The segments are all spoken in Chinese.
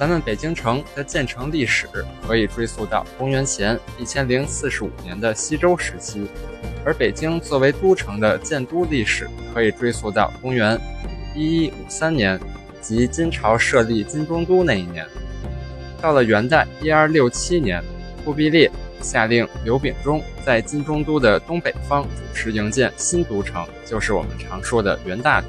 咱们北京城的建成历史可以追溯到公元前一千零四十五年的西周时期，而北京作为都城的建都历史可以追溯到公元一一五三年，即金朝设立金中都那一年。到了元代一二六七年，忽必烈下令刘秉忠在金中都的东北方主持营建新都城，就是我们常说的元大都。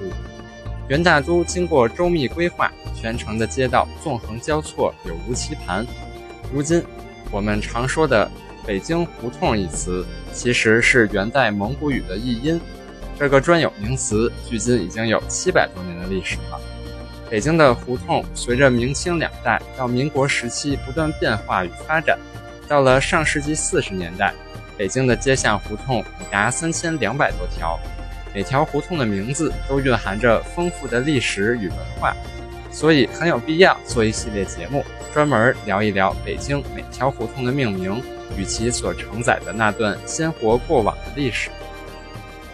元大都经过周密规划。全城的街道纵横交错，有如棋盘。如今，我们常说的“北京胡同”一词，其实是元代蒙古语的译音。这个专有名词距今已经有七百多年的历史了。北京的胡同随着明清两代到民国时期不断变化与发展，到了上世纪四十年代，北京的街巷胡同已达三千两百多条，每条胡同的名字都蕴含着丰富的历史与文化。所以很有必要做一系列节目，专门聊一聊北京每条胡同的命名与其所承载的那段鲜活过往的历史。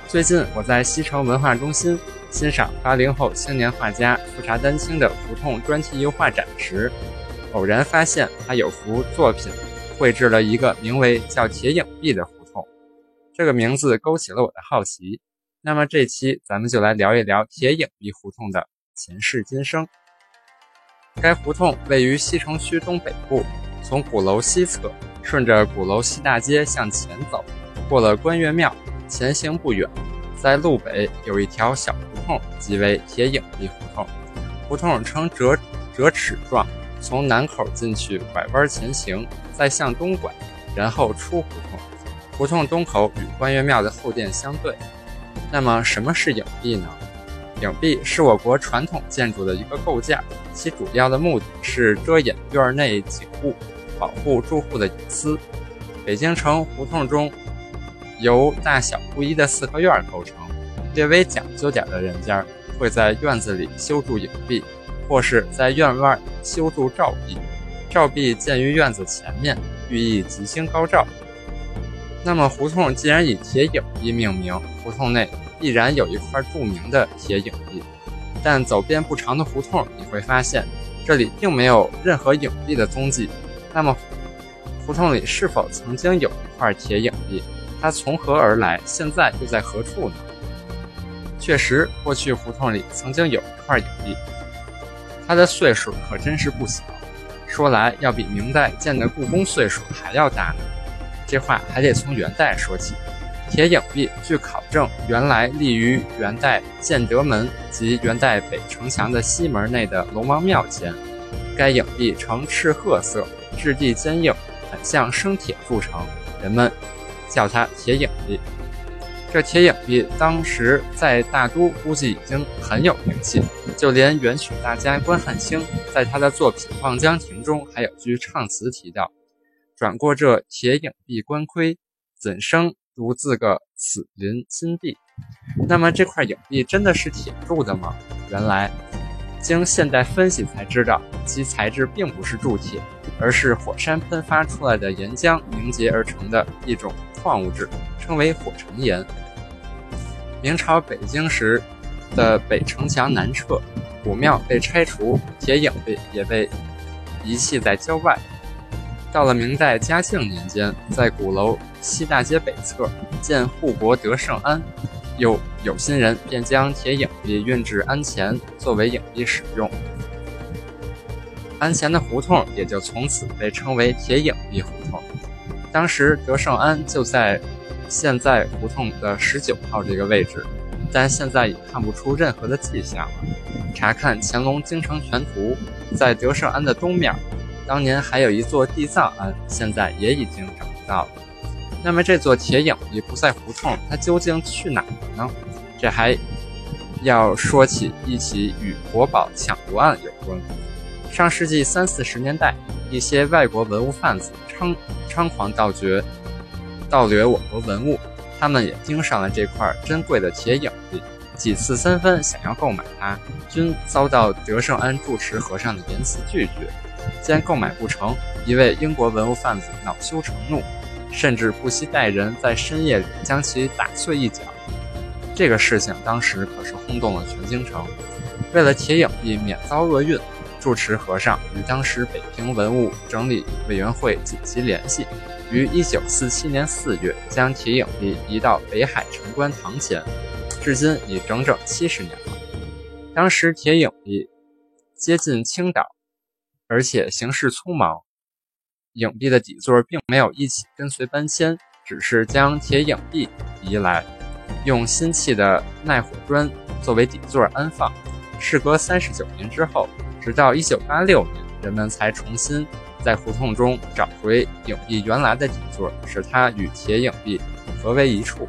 最近我在西城文化中心欣赏八零后青年画家富察丹青的胡同专题油画展时，偶然发现他有幅作品绘制了一个名为“叫铁影壁”的胡同，这个名字勾起了我的好奇。那么这期咱们就来聊一聊铁影壁胡同的前世今生。该胡同位于西城区东北部，从鼓楼西侧顺着鼓楼西大街向前走，过了关岳庙，前行不远，在路北有一条小胡同，即为铁影壁胡同。胡同呈折折尺状，从南口进去，拐弯前行，再向东拐，然后出胡同。胡同东口与关岳庙的后殿相对。那么，什么是影壁呢？影壁是我国传统建筑的一个构件，其主要的目的是遮掩院内景物，保护住户的隐私。北京城胡同中由大小不一的四合院构成，略微讲究点的人家会在院子里修筑影壁，或是在院外修筑照壁。照壁建于院子前面，寓意吉星高照。那么胡同既然以铁影壁命名，胡同内。必然有一块著名的铁影壁，但走遍不长的胡同，你会发现这里并没有任何影壁的踪迹。那么，胡同里是否曾经有一块铁影壁？它从何而来？现在又在何处呢？确实，过去胡同里曾经有一块影壁，它的岁数可真是不小，说来要比明代建的故宫岁数还要大呢。这话还得从元代说起。铁影壁，据考证，原来立于元代建德门及元代北城墙的西门内的龙王庙前。该影壁呈赤褐色，质地坚硬，很像生铁铸成，人们叫它铁影壁。这铁影壁当时在大都估计已经很有名气，就连元曲大家关汉卿在他的作品《望江亭》中还有句唱词提到：“转过这铁影壁官盔，怎生？”如自个此林金地，那么这块影壁真的是铁铸的吗？原来，经现代分析才知道，其材质并不是铸铁，而是火山喷发出来的岩浆凝结而成的一种矿物质，称为火成岩。明朝北京时的北城墙南侧，古庙被拆除，铁影壁也被遗弃在郊外。到了明代嘉靖年间，在鼓楼西大街北侧建护国德胜庵，有有心人便将铁影壁运至庵前作为影壁使用，庵前的胡同也就从此被称为铁影壁胡同。当时德胜庵就在现在胡同的十九号这个位置，但现在已看不出任何的迹象了。查看乾隆京城全图，在德胜庵的东面。当年还有一座地藏庵，现在也已经找不到了。那么这座铁影壁不在胡同，它究竟去哪了呢？这还要说起一起与国宝抢夺案有关。上世纪三四十年代，一些外国文物贩子猖猖狂盗掘、盗掠我国文物，他们也盯上了这块珍贵的铁影，几次三番想要购买它，均遭到德胜庵住持和尚的严词拒绝。见购买不成，一位英国文物贩子恼羞成怒，甚至不惜带人在深夜里将其打碎一角。这个事情当时可是轰动了全京城。为了铁影币免遭厄运，住持和尚与当时北平文物整理委员会紧急联系，于1947年4月将铁影币移到北海城关堂前，至今已整整七十年了。当时铁影币接近青岛。而且行事匆忙，影壁的底座并没有一起跟随搬迁，只是将铁影壁移来，用新砌的耐火砖作为底座安放。事隔三十九年之后，直到一九八六年，人们才重新在胡同中找回影壁原来的底座，使它与铁影壁合为一处。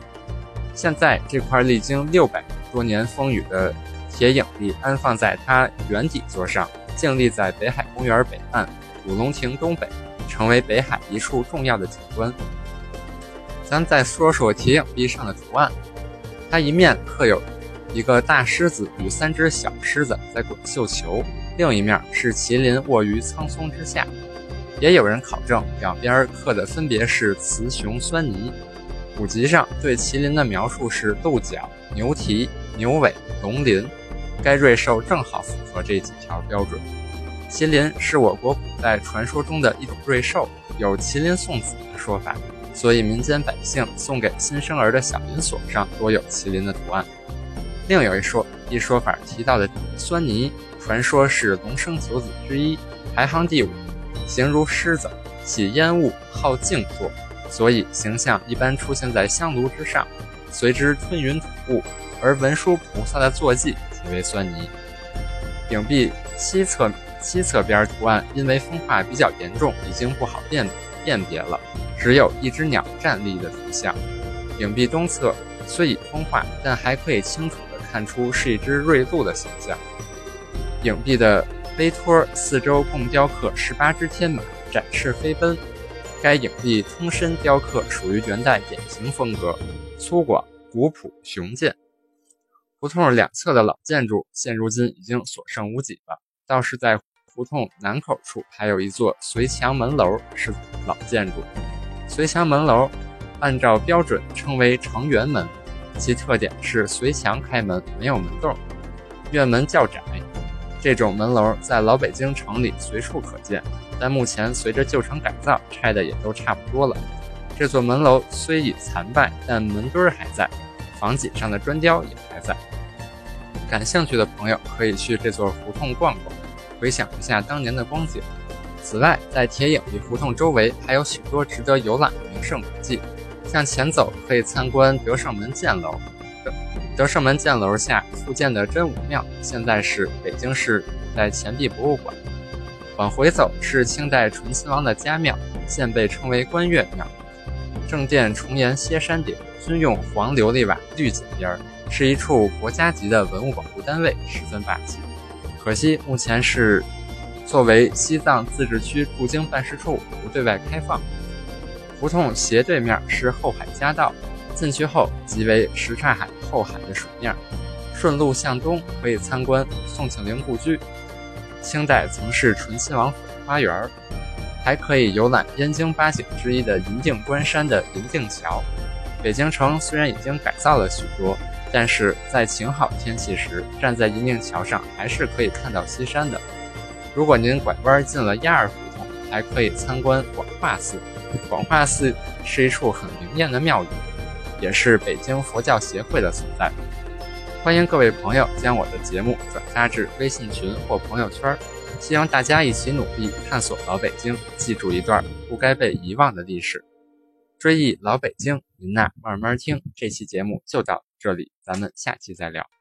现在这块历经六百多年风雨的铁影壁安放在它原底座上。静立在北海公园北岸、五龙亭东北，成为北海一处重要的景观。咱再说说铁影壁上的图案，它一面刻有一个大狮子与三只小狮子在滚绣球，另一面是麒麟卧于苍松之下。也有人考证，两边刻的分别是雌雄酸泥。古籍上对麒麟的描述是豆角、牛蹄、牛尾、龙鳞。该瑞兽正好符合这几条标准。麒麟是我国古代传说中的一种瑞兽，有麒麟送子的说法，所以民间百姓送给新生儿的小银锁上多有麒麟的图案。另有一说，一说法提到的酸泥，传说是龙生九子之一，排行第五，形如狮子，喜烟雾，好静坐，所以形象一般出现在香炉之上，随之吞云吐雾，而文殊菩萨的坐骑。为酸泥，影壁西侧西侧边图案因为风化比较严重，已经不好辨辨别了，只有一只鸟站立的图像。影壁东侧虽已风化，但还可以清楚地看出是一只瑞鹿的形象。影壁的碑托四周共雕刻十八只天马，展翅飞奔。该影壁通身雕刻属于元代典型风格，粗犷、古朴、雄健。胡同两侧的老建筑，现如今已经所剩无几了。倒是在胡同南口处，还有一座随墙门楼，是老建筑。随墙门楼按照标准称为城垣门，其特点是随墙开门，没有门洞，院门较窄。这种门楼在老北京城里随处可见，但目前随着旧城改造，拆的也都差不多了。这座门楼虽已残败，但门墩儿还在。房脊上的砖雕也还在，感兴趣的朋友可以去这座胡同逛逛，回想一下当年的光景。此外，在铁影壁胡同周围还有许多值得游览的名胜古迹。向前走可以参观德胜门箭楼，德胜门箭楼下复建的真武庙，现在是北京市古代钱币博物馆。往回走是清代醇亲王的家庙，现被称为观岳庙。正殿重檐歇山顶。均用黄琉璃瓦绿锦边儿，是一处国家级的文物保护单位，十分霸气。可惜目前是作为西藏自治区驻京办事处，不对外开放。胡同斜对面是后海夹道，进去后即为什刹海后海的水面。顺路向东可以参观宋庆龄故居，清代曾是醇亲王府的花园，还可以游览燕京八景之一的银锭关山的银锭桥。北京城虽然已经改造了许多，但是在晴好天气时，站在银锭桥上还是可以看到西山的。如果您拐弯进了亚尔胡同，还可以参观广化寺。广化寺是一处很灵验的庙宇，也是北京佛教协会的所在。欢迎各位朋友将我的节目转发至微信群或朋友圈，希望大家一起努力探索老北京，记住一段不该被遗忘的历史。追忆老北京，您呐慢慢听。这期节目就到这里，咱们下期再聊。